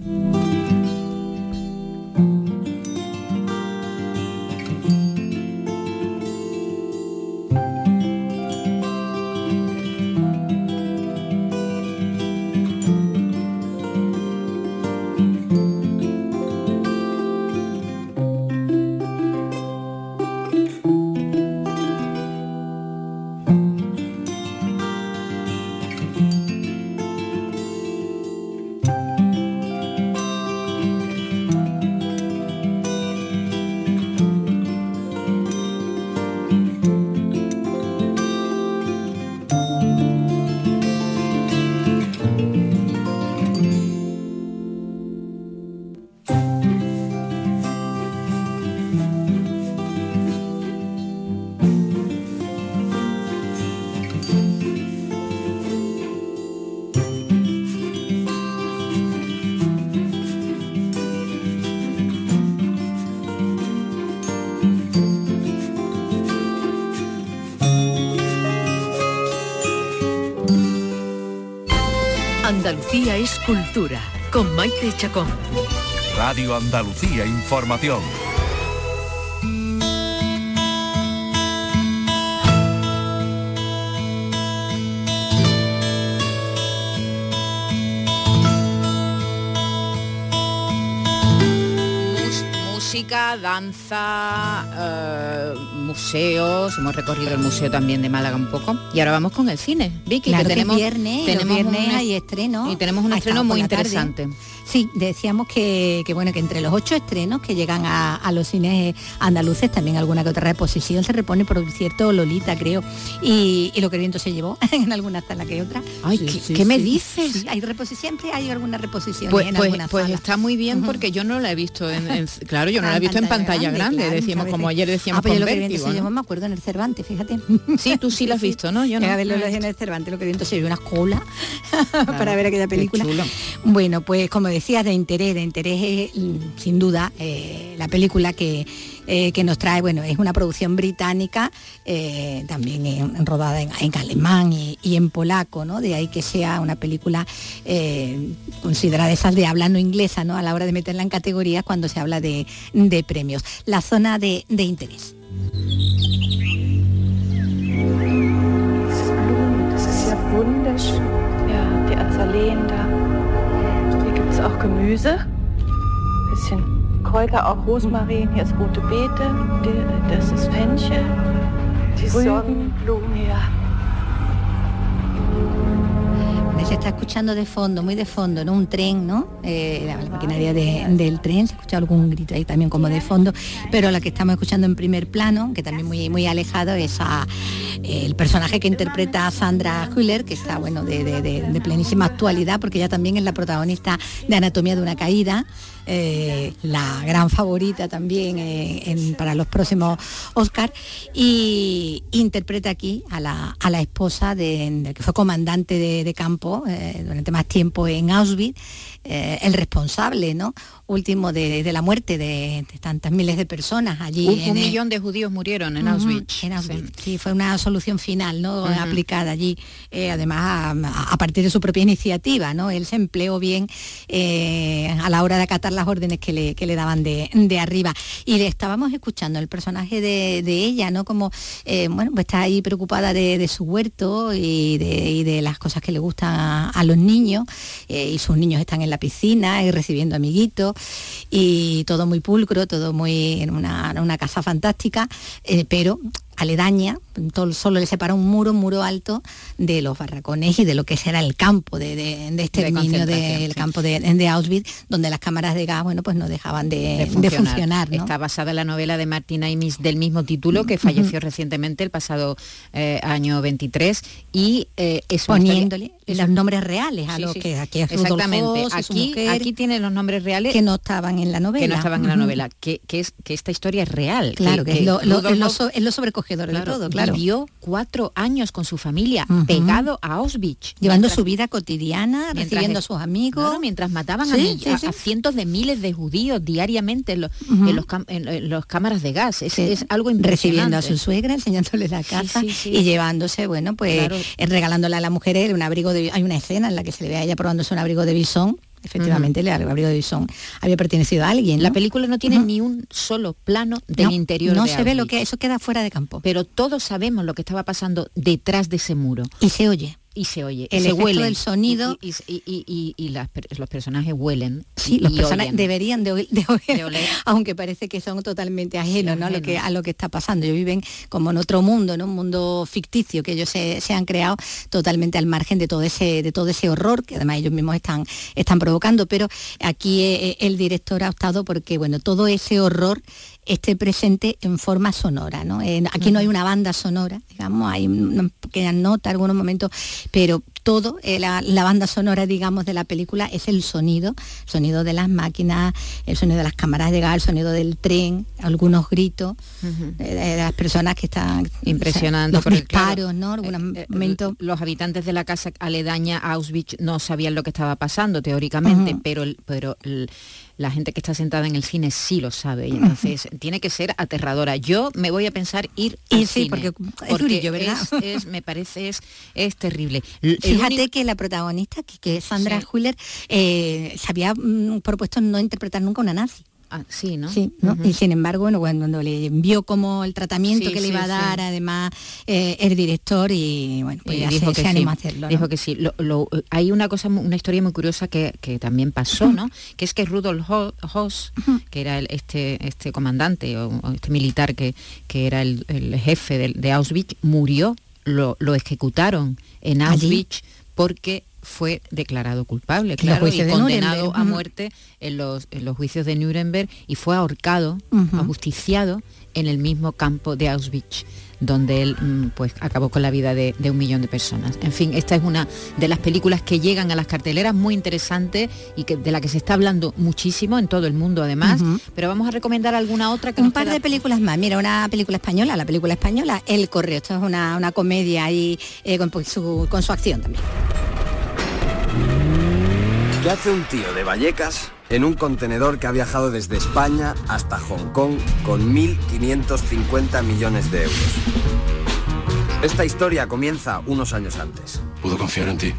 Andalucía es cultura, con Maite Chacón. Radio Andalucía Información. música, danza, eh, museos, hemos recorrido el museo también de Málaga un poco y ahora vamos con el cine. Vicky, que tenemos viernes, tenemos viernes y estreno y tenemos un estreno muy interesante. Sí, decíamos que, bueno que entre los ocho estrenos que llegan a, los cines andaluces, también alguna que otra reposición se repone, por cierto, Lolita, creo. Y, lo que el viento se llevó en alguna sala que otra. Ay, ¿qué, me dices? hay reposición, siempre hay alguna reposición. Pues, en pues, pues está muy bien porque yo no la he visto en, claro, yo no la he visto en pantalla grande, decíamos como ayer decíamos ah, pues lo que viento se llevó, me acuerdo en el Cervantes, fíjate. Sí, tú sí la has visto, ¿no? Yo no. A verlo en el Cervantes, lo que viento se llevó una cola para ver aquella película. Bueno, pues como decías, de interés, de interés mm, sin duda eh, la película que, eh, que nos trae, bueno, es una producción británica, eh, también rodada en, alemán y, en polaco, ¿no? De ahí que sea una película considerada esas de habla no inglesa, ¿no? A la hora de meterla en categorías cuando se habla de, premios. La zona de, de interés. Auch Gemüse, bisschen Kräuter auch Rosmarin, hier ist rote Beete, das ist Fenchel, die Sonnenblumen, ja. Se está escuchando de fondo, muy de fondo, ¿no? Un tren, ¿no? Eh, la maquinaria de- del tren, se escucha algún grito ahí también como de fondo, pero la que estamos escuchando en primer plano, que también muy, muy alejado, es a, el personaje que interpreta Sandra Hüller, que está, bueno, de, de- de- plenísima actualidad, porque ella también es la protagonista de Anatomía de una caída, eh, la gran favorita también eh, para los próximos Oscar y interpreta aquí a la, a la esposa de, del que fue comandante de, de campo eh, durante más tiempo en Auschwitz, eh, el responsable ¿no? último de, de la muerte de, de tantas miles de personas allí. Un, en un el- millón de judíos murieron en Auschwitz. en Auschwitz. Sí, fue una solución final, ¿no? Aplicada allí, eh, además a, a partir de su propia iniciativa, ¿no? Él se empleó bien eh, a la hora de acatar las órdenes que le, que le daban de, de arriba. Y le estábamos escuchando el personaje de, ella, ¿no? Como, bueno, pues está ahí preocupada de, su huerto y de, y de las cosas que le gustan a, a los niños. y sus niños están en la piscina y recibiendo amiguitos y todo muy pulcro, todo muy en una, casa fantástica, eh, pero aledaña, todo- solo le separa un muro, un muro alto de los barracones y de lo que será el campo de, de, de exterminio concentración, del sí. campo de, de Auschwitz, donde las cámaras de gas, bueno, pues no dejaban de, funcionar. ¿no? Está basada en la novela de Martina Imis del mismo título, que falleció recientemente el pasado eh, año 23, y eh, es Poniéndole los nombres reales a Sí, que aquí es Exactamente. Hoss Aquí, mujer, aquí tiene los nombres reales que no estaban en la novela. que no estaban en la novela, que, que es que esta historia es real. Claro, que, lo, lo- es lo sobrecogedor claro, de todo, claro. Vivió cuatro años con su familia, pegado a Auschwitz. Llevando Mientras- su vida cotidiana, mientras recibiendo a es- sus amigos. Claro, mientras mataban a, Sí, mill- sí, a- sí. a cientos de miles de judíos diariamente en, los- Ujú. en los cam- en- en los cámaras de gas. Es, es algo impresionante. recibiendo a su suegra, enseñándole la casa y llevándose, bueno, pues Claro. eh, regalándole a la mujer él un abrigo de hay una escena en la que se le ve a ella probándose un abrigo de bisón. Efectivamente, el abrigo de había pertenecido a alguien. La película no tiene ni un solo plano del No, interior no de se ve lo que eso queda fuera de campo Pero todos sabemos lo que estaba pasando detrás de ese muro. y se oye. Y se oye, y El se huele. del sonido. Y, y- y- las los personajes huelen. Sí, los personajes deberían de, oler. aunque parece que son totalmente ajenos, ¿no? A lo que a lo que está pasando. Ellos viven como en otro mundo, ¿no? Un mundo ficticio que ellos se, se han creado totalmente al margen de todo ese de todo ese horror que además ellos mismos están están provocando. Pero aquí eh, el director ha optado porque bueno todo ese horror esté presente en forma sonora, ¿no? Aquí no hay una banda sonora, digamos, hay una pequeña nota, algunos momentos, pero todo, eh, la, la banda sonora, digamos, de la película es el sonido, el sonido de las máquinas, el sonido de las cámaras de gas, el sonido del tren, algunos gritos eh, de las personas que están... Impresionante. Los porque, claro, disparos, ¿no? Algunos eh, momentos... los habitantes de la casa aledaña a Auschwitz no sabían lo que estaba pasando teóricamente, pero, el- pero el- la gente que está sentada en el cine sí lo sabe y entonces tiene que ser aterradora. Yo me voy a pensar ir Y al sí, cine, porque es ¿verdad? es- es- me parece es, es terrible. Fíjate único- que la protagonista, que, que es Sandra Sí. Huller, eh, se había mm, propuesto no interpretar nunca una nazi. Ah, sí, ¿no? Sí, y sin embargo, bueno, cuando, le envió como el tratamiento Sí, que le sí, iba a sí. dar, además eh, el director y bueno, pues Y ya dijo se, que se animó a hacerlo. ¿no? Dijo que sí. Lo- lo- hay una cosa, una historia muy curiosa que, que también pasó, ¿no? Que es que Rudolf Ho- Hoss, que era el- este, este comandante o, o este militar que, que era el, el jefe de, de Auschwitz, murió, lo, lo ejecutaron en. Auschwitz porque fue declarado culpable, claro, y condenado a muerte en los, en los juicios de Nuremberg y fue ahorcado, Ujú. ajusticiado en el mismo campo de Auschwitz donde él mm, pues acabó con la vida de, de un millón de personas. En fin, esta es una de las películas que llegan a las carteleras muy interesante y que, de la que se está hablando muchísimo en todo el mundo además, pero vamos a recomendar alguna otra que Un nos par queda- de películas más. Mira, una película española, la película española, El Correo. Esto es una, una comedia ahí eh, con, pues, su, con su acción también. ¿Qué hace un tío de Vallecas en un contenedor que ha viajado desde España hasta Hong Kong con 1.550 millones de euros? Esta historia comienza unos años antes. Puedo confiar en ti.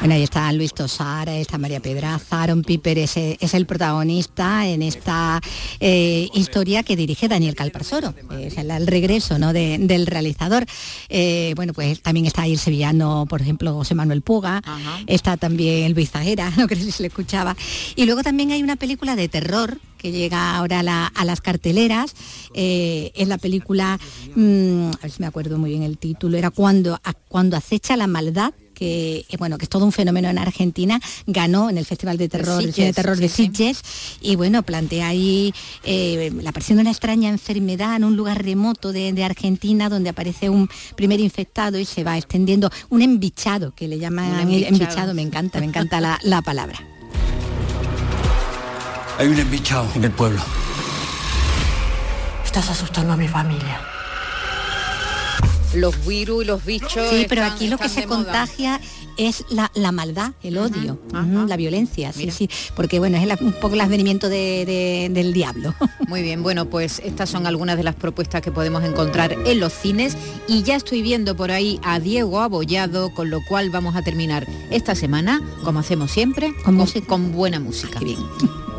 Bueno, ahí está Luis Tosar, está María Pedraza, Aaron Piper es, es el protagonista en esta eh, historia que dirige Daniel Calparsoro, es el, el regreso ¿no? de- del realizador. Eh, bueno, pues también está ahí el sevillano, por ejemplo, José Manuel Puga, está también Luis Zahera, no creo si se le escuchaba. Y luego también hay una película de terror que llega ahora a, la- a las carteleras, eh, es la película, mm, a ver si me acuerdo muy bien el título, era cuando, a- cuando acecha la maldad que eh, bueno que es todo un fenómeno en Argentina. Ganó en el Festival de Terror el cine de Sitges, terror de sí, sí. Sitges. Y bueno plantea ahí eh, la aparición de una extraña enfermedad en un lugar remoto de, de Argentina donde aparece un primer infectado y se va extendiendo. Un embichado que le llaman embichado, embichado. me encanta me encanta la, la palabra Hay un embichado en el pueblo. Estás asustando a mi familia. Los virus y los bichos. Sí, pero están- aquí lo que se moda. contagia es la, la maldad, el odio, la violencia, sí, sí, porque bueno, es un poco el advenimiento de- de- del diablo. Muy bien, bueno, pues estas son algunas de las propuestas que podemos encontrar en los cines y ya estoy viendo por ahí a Diego Abollado, con lo cual vamos a terminar esta semana, como hacemos siempre, con, con buena música. bien.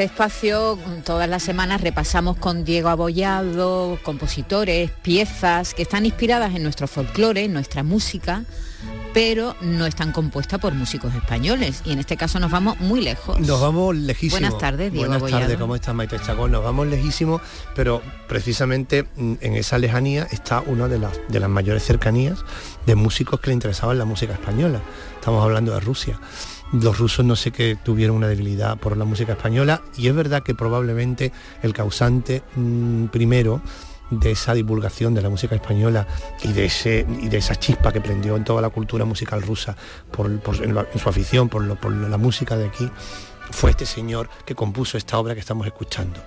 este espacio todas las semanas repasamos con Diego Abollado compositores, piezas que están inspiradas en nuestro folclore, en nuestra música, pero no están compuestas por músicos españoles. Y en este caso nos vamos muy lejos. Nos vamos lejísimos. Buenas tardes, Diego Buenas tardes, ¿cómo estás Maite Chacón? Nos vamos lejísimos, pero precisamente en esa lejanía está una de las, de las mayores cercanías de músicos que le interesaban la música española. Estamos hablando de Rusia. Los rusos no sé qué tuvieron una debilidad por la música española y es verdad que probablemente el causante mm, primero de esa divulgación de la música española y de, ese, y de esa chispa que prendió en toda la cultura musical rusa por, en, su afición por, la música de aquí, fue este señor que compuso esta obra que estamos escuchando.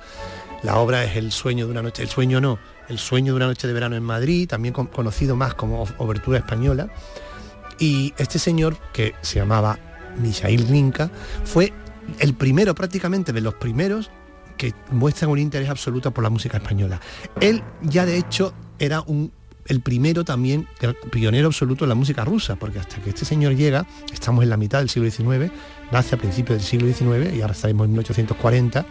La obra es El sueño de una noche, el sueño no, El sueño de una noche de verano en Madrid, también con- conocido más como Obertura Española. Y este señor, que se llamaba Mijail Glinka, fue el primero prácticamente de los primeros que muestran un interés absoluto por la música española. Él ya de hecho era un el primero también, el pionero absoluto en la música rusa, porque hasta que este señor llega, estamos en la mitad del siglo XIX, nace a principios del siglo XIX y ahora estaremos en 1840,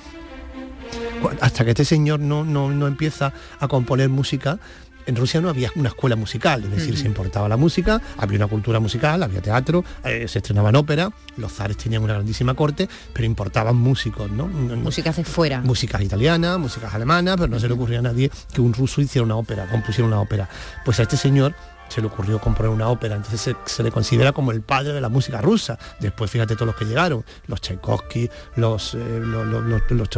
bueno, hasta que este señor no, no, no empieza a componer música, en Rusia no había una escuela musical, es decir, se importaba la música, había una cultura musical, había teatro, eh, se estrenaban ópera, los zares tenían una grandísima corte, pero importaban músicos, no- Músicas de fuera. músicas italianas, músicas alemanas, pero no se le ocurría a nadie que un ruso hiciera una ópera, compusiera una ópera. Pues a este señor se le ocurrió componer una ópera, entonces se, se le considera como el padre de la música rusa. Después fíjate todos los que llegaron, los Tchaikovsky, los, eh, los, los, los-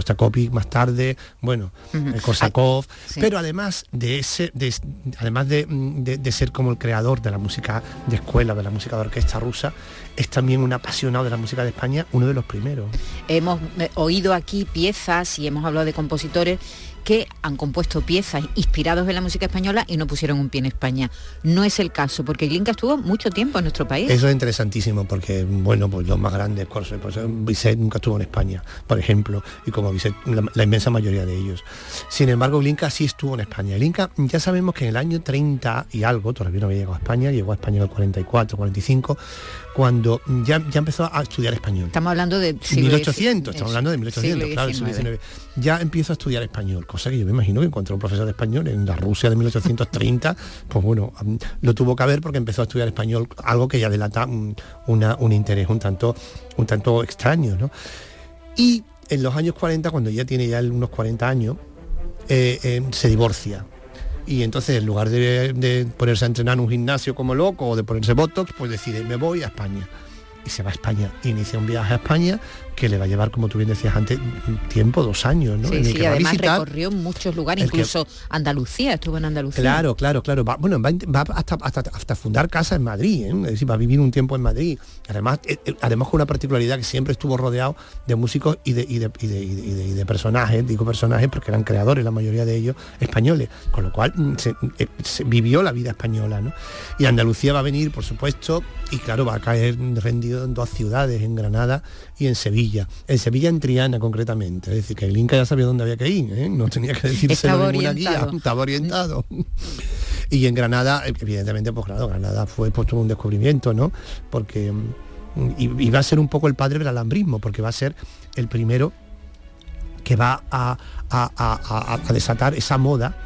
más tarde, bueno, el Korsakov, sí. pero además de ese, de- además de, de- de ser como el creador de la música de escuela, de la música de orquesta rusa, es también un apasionado de la música de España, uno de los primeros. Hemos eh, oído aquí piezas y hemos hablado de compositores que han compuesto piezas inspirados en la música española y no pusieron un pie en España. No es el caso, porque Glinka estuvo mucho tiempo en nuestro país. Eso es interesantísimo porque, bueno, pues los más grandes, pues, pues, Bizet nunca estuvo en España, por ejemplo, y como Bizet, la, la inmensa mayoría de ellos. Sin embargo, Glinka sí estuvo en España. Glinka ya sabemos que en el año 30 y algo, todavía no había llegado a España, llegó a España en el 44, 45, cuando ya, ya empezó a estudiar español. Estamos hablando de siglo 1800, XIX. estamos hablando de 1800, Siglo claro, el siglo XIX. Ya empiezo a estudiar español, cosa que yo me imagino que encontró un profesor de español en la Rusia de 1830, pues bueno, lo tuvo que haber porque empezó a estudiar español, algo que ya delata un, una- un interés un tanto, un tanto extraño, ¿no? Y en los años 40, cuando ya tiene ya unos 40 años, eh, eh, se divorcia. Y entonces en lugar de, ponerse a entrenar en un gimnasio como loco o de ponerse Botox, pues decide, me voy a España. y se va a España. Inicia un viaje a España que le va a llevar, como tú bien decías antes, tiempo, dos años, ¿no? Sí, En el sí, que va a además visitar- recorrió muchos lugares, que- incluso Andalucía, estuvo en Andalucía. Claro, claro, claro. Va, bueno, va, hasta, hasta, hasta fundar casa en Madrid, ¿eh? es decir, va a vivir un tiempo en Madrid. Además, eh, eh, además con una particularidad que siempre estuvo rodeado de músicos y de, y de, y de- y de- y de- y de personajes, digo personajes porque eran creadores, la mayoría de ellos españoles, con lo cual mm, se, eh, se vivió la vida española. ¿no? Y Andalucía va a venir, por supuesto, y claro, va a caer rendido en dos ciudades, en Granada y en Sevilla. En Sevilla, en Triana concretamente. Es decir, que el Inca ya sabía dónde había que ir, ¿eh? no tenía que Estaba ninguna guía, estaba orientado. Y en Granada, evidentemente, pues claro, Granada fue pues, todo un descubrimiento, ¿no? Porque mm, y, y va a ser un poco el padre del alambrismo, porque va a ser el primero que va a- a- a- a desatar esa moda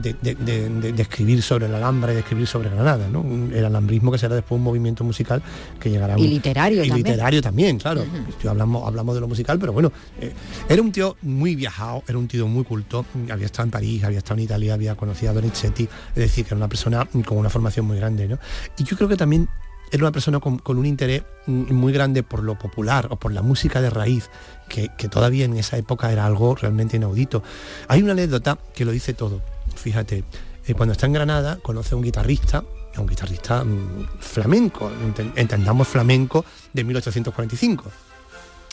de, de- de- de- de escribir sobre el Alhambra y de escribir sobre Granada, ¿no? Un- El alambrismo que será después un movimiento musical que llegará a Y un- literario y también. literario también, claro. Hablamos, hablamos de lo musical, pero bueno, eh, era un tío muy viajado, era un tío muy culto, había estado en París, había estado en Italia, había conocido a Donizetti, es decir, que era una persona con una formación muy grande, ¿no? Y yo creo que también era una persona con, con un interés muy grande por lo popular o por la música de raíz, que, que todavía en esa época era algo realmente inaudito. Hay una anécdota que lo dice todo, fíjate, eh, cuando está en Granada conoce a un guitarrista, un guitarrista mm, flamenco, enten- entendamos flamenco de 1845.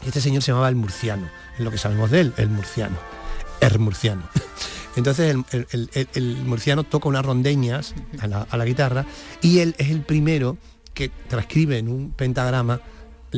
Este señor se llamaba el murciano, es lo que sabemos de él, el murciano, el murciano. Entonces el, murciano toca unas rondeñas a la guitarra y él es el primero que transcribe en un pentagrama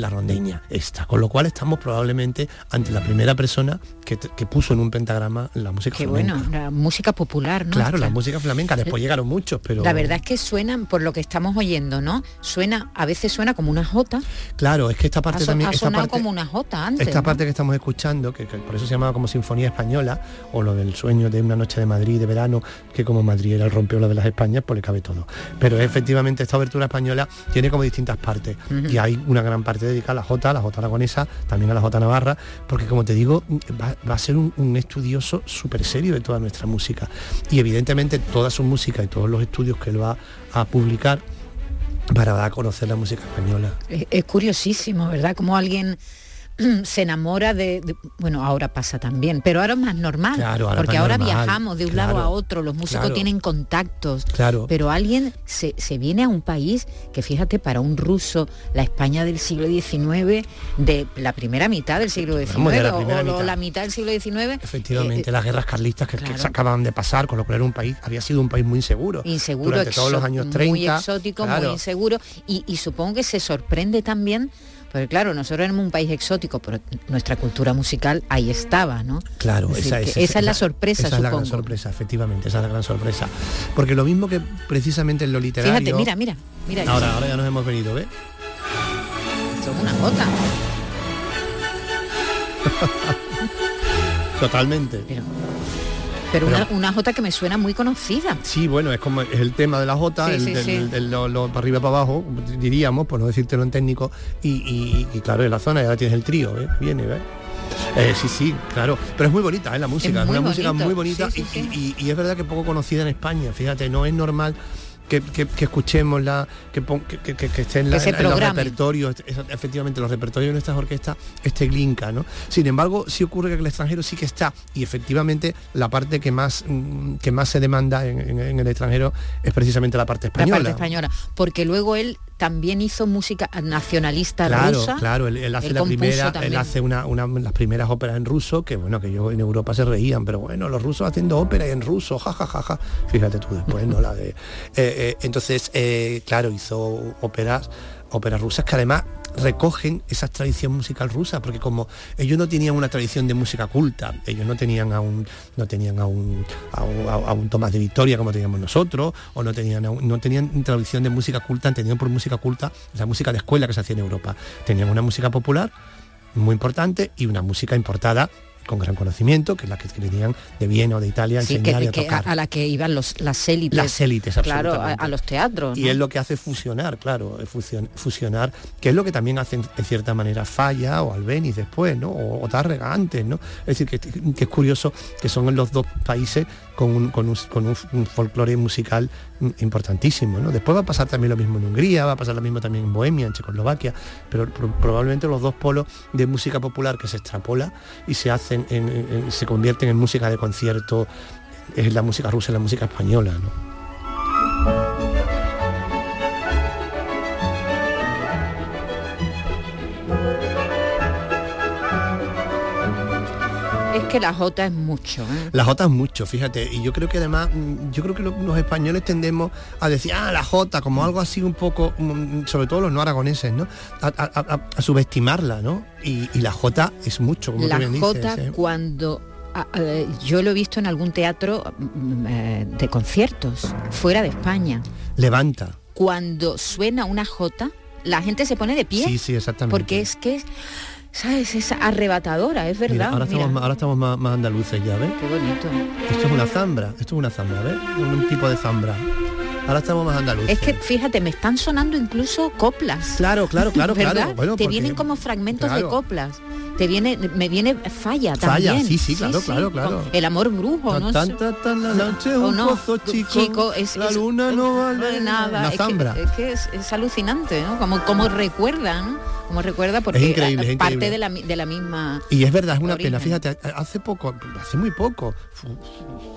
la rondeña esta, con lo cual estamos probablemente ante la primera persona que, que puso en un pentagrama la música Qué flamenca. bueno, la música popular, ¿no? Claro, la música flamenca, después llegaron muchos, pero... La verdad es que suenan, por lo que estamos oyendo, ¿no? Suena, a veces suena como una jota. Claro, es que esta parte también... ha esta sonado parte- como una jota antes. Esta ¿no? parte que estamos escuchando, que, que por eso se llamaba como Sinfonía Española, o lo del sueño de una noche de Madrid de verano, que como Madrid era el rompeola de las Españas, pues le cabe todo. Pero efectivamente esta abertura española tiene como distintas partes. Y hay una gran parte dedicada a la Jota, la Jota aragonesa, también a la Jota navarra, porque como te digo, va, a ser un, estudioso súper serio de toda nuestra música. Y evidentemente toda su música y todos los estudios que él va a publicar para dar a conocer la música española. Es, es curiosísimo, ¿verdad? Como alguien se enamora de, de- bueno ahora pasa también pero ahora es más normal Claro, ahora es porque ahora normal, viajamos de un claro, lado a otro los músicos claro. tienen contactos Claro. pero alguien se, se viene a un país que fíjate para un ruso la España del siglo XIX de la primera mitad del siglo XIX Vamos, la o- la mitad del siglo XIX Efectivamente, eh, las guerras carlistas que, se acaban de pasar, con lo cual era un país, había sido un país muy inseguro. inseguro Durante todos los años 30. muy exótico muy inseguro y, y supongo que se sorprende también porque claro nosotros éramos un país exótico pero nuestra cultura musical ahí estaba no Claro, Es esa, es, esa es la sorpresa Esa es la gran sorpresa, efectivamente, esa es la gran sorpresa. Porque lo mismo que precisamente en lo literario... fíjate mira mira mira Ahora, ahora ya nos hemos venido, ¿ves? es una gota Totalmente. pero, Pero- una, una jota que me suena muy conocida Sí, bueno, es como es el tema de la Jota, Sí, el, sí, sí. lo, lo para arriba para abajo, diríamos, por no decírtelo en técnico, y, y- y claro, en la zona ya tienes el trío, ¿ves? Viene, ¿ves? Eh, sí, sí, claro. Pero es muy bonita, ¿eh? La música, es, muy una música muy bonita sí, sí, y, y- y es verdad que poco conocida en España, fíjate, no es normal que, que, que escuchemos la que, que, esté en, la- en- en los repertorios efectivamente los repertorios de nuestras orquestas este Glinka no sin embargo sí ocurre que el extranjero sí que está y efectivamente la parte que más mm, que más se demanda en, en- el extranjero es precisamente la parte la española. parte española porque luego él también hizo música nacionalista Claro, rusa claro, él, él hace Él la primera, él hace una, una las primeras óperas en ruso, que bueno, que yo en Europa se reían, pero bueno, los rusos haciendo ópera en ruso, ja, ja, ja, ja. Fíjate tú después, ¿no? La de. eh, eh, entonces, eh, claro, hizo óperas, óperas rusas que además recogen esa tradición musical rusa, porque como ellos no tenían una tradición de música culta, ellos no tenían a un, no tenían a un, Tomás de Victoria como teníamos nosotros, o no tenían, no tenían tradición de música culta, entendían por música culta la música de escuela que se hacía en Europa. Tenían una música popular muy importante y una música importada con gran conocimiento, que las que venían de Viena o de Italia a Sí, enseñar y a que tocar. a la que iban los, las élites. Las élites, Claro, a, los teatros. Y ¿no? es lo que hace fusionar, claro, es fusion- fusionar, que es lo que también hacen en cierta manera Falla o Albeniz después, ¿no? O, o Tárrega antes, ¿no? Es decir, que, que es curioso que son los dos países con un, con un, folclore musical importantísimo, ¿no? Después va a pasar también lo mismo en Hungría, va a pasar lo mismo también en Bohemia, en Checoslovaquia, pero pro- probablemente los dos polos de música popular que se extrapola y se hacen, en- en- en- se convierten en música de concierto, es la música rusa y la música española, ¿no? Que la Jota es mucho. ¿eh? La Jota es mucho, fíjate, y yo creo que además, mm, yo creo que lo- los españoles tendemos a decir, ah, la Jota, como algo así un poco, mm, sobre todo los no aragoneses, ¿no? A, a- a- a subestimarla, ¿no? Y, y la Jota es mucho, como La tú bien dices. Jota ¿eh? cuando yo lo he visto en algún teatro mm, eh, de conciertos fuera de España. Levanta. Cuando suena una Jota, la gente se pone de pie. Sí, sí, exactamente. Porque es que, ¿sabes? Es arrebatadora, es Mira, verdad. ahora, mira. estamos, más- ahora estamos más, más andaluces ya, ¿ves? Qué bonito. Esto es una zambra, esto es una zambra, ¿ves? Un, tipo de zambra. Ahora estamos más andaluces. Es que fíjate, me están sonando incluso coplas. Claro, claro, claro, ¿verdad? claro. Bueno, Te porque- vienen como fragmentos de coplas. Te viene, me viene falla Falla, también. sí, sí, claro, claro, claro. El amor brujo, ¿no? Tan, tan, tan, la noche, un no, pozo chico, es, la es- luna no vale nada. Una es, zambra. Que, es que es, es alucinante, ¿no? Como, como recuerda, ¿no? Como recuerda porque Es increíble, es parte de la, de la misma. Y es verdad, es una origen. pena. Fíjate, hace poco, hace muy poco, fu-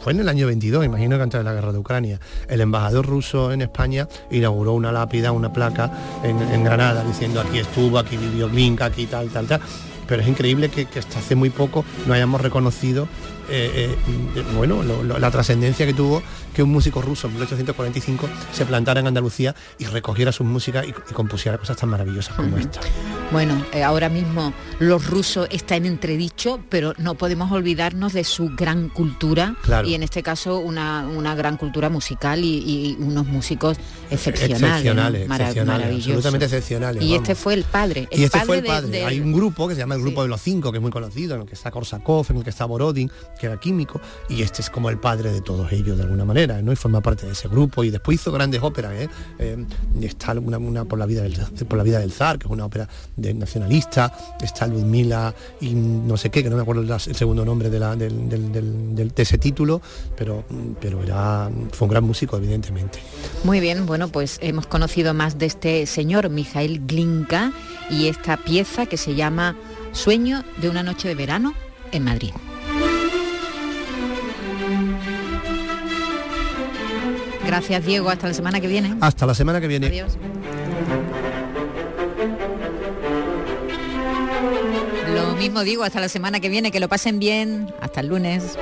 fue en el año 22, imagino que antes de la guerra de Ucrania, el embajador ruso en España inauguró una lápida, una placa en, en Granada diciendo aquí estuvo, aquí vivió Glinka, aquí tal, tal, tal. Pero es increíble que, hasta hace muy poco no hayamos reconocido eh, eh, bueno, lo- lo- la trascendencia que tuvo que un músico ruso en 1845 se plantara en Andalucía y recogiera sus músicas y, y compusiera cosas tan maravillosas como esta. Bueno, eh, ahora mismo los rusos están en entredicho, pero no podemos olvidarnos de su gran cultura Claro. y en este caso una, una gran cultura musical y, y unos músicos excepcionales, ¿no? excepcionales, Mara- excepcionales, maravillosos. absolutamente excepcionales. Y vamos. este fue el padre. El y este padre fue el padre. de- Hay un grupo que se llama el Grupo de los Cinco, que es muy conocido, en el que está Korsakov, en el que está Borodin, que era químico, y este es como el padre de todos ellos de alguna manera, ¿no? Y forma parte de ese grupo. Y después hizo grandes óperas, ¿eh? Eh, está una, una por la vida del por la vida del zar, que es una ópera de nacionalista, está Ludmila y no sé qué, que no me acuerdo el segundo nombre de, la, del- de ese título, pero, pero era, fue un gran músico, evidentemente. Muy bien, bueno, pues hemos conocido más de este señor Mijail Glinka y esta pieza que se llama Sueño de una noche de verano en Madrid. Gracias Diego, hasta la semana que viene. Hasta la semana que viene. Adiós. Lo mismo digo, hasta la semana que viene, que lo pasen bien, hasta el lunes.